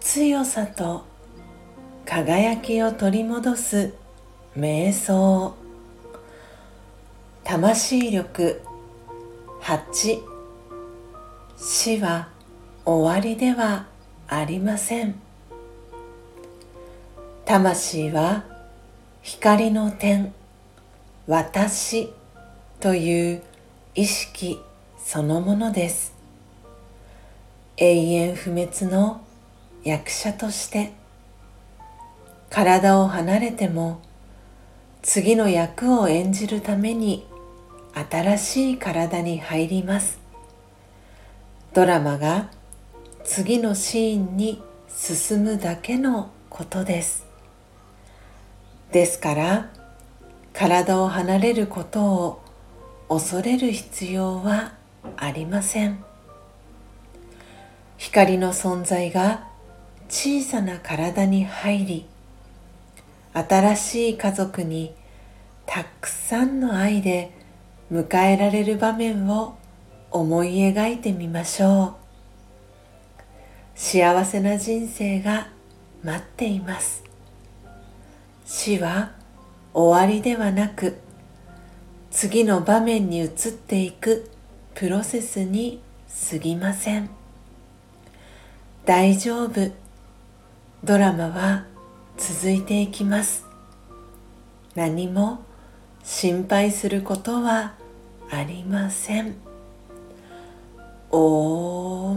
強さと輝きを取り戻す瞑想。魂力8死は終わりではありません。魂は光の点。私という意識そのものです。永遠不滅の役者として。体を離れても次の役を演じるために新しい体に入ります。ドラマが次のシーンに進むだけのことです。ですから体を離れることを恐れる必要はありません。光の存在が小さな体に入り新しい家族にたくさんの愛で迎えられる場面を思い描いてみましょう。幸せな人生が待っています。死は終わりではなく次の場面に移っていくプロセスに過ぎません。大丈夫。ドラマは続いていきます。何も心配することはありません。オー。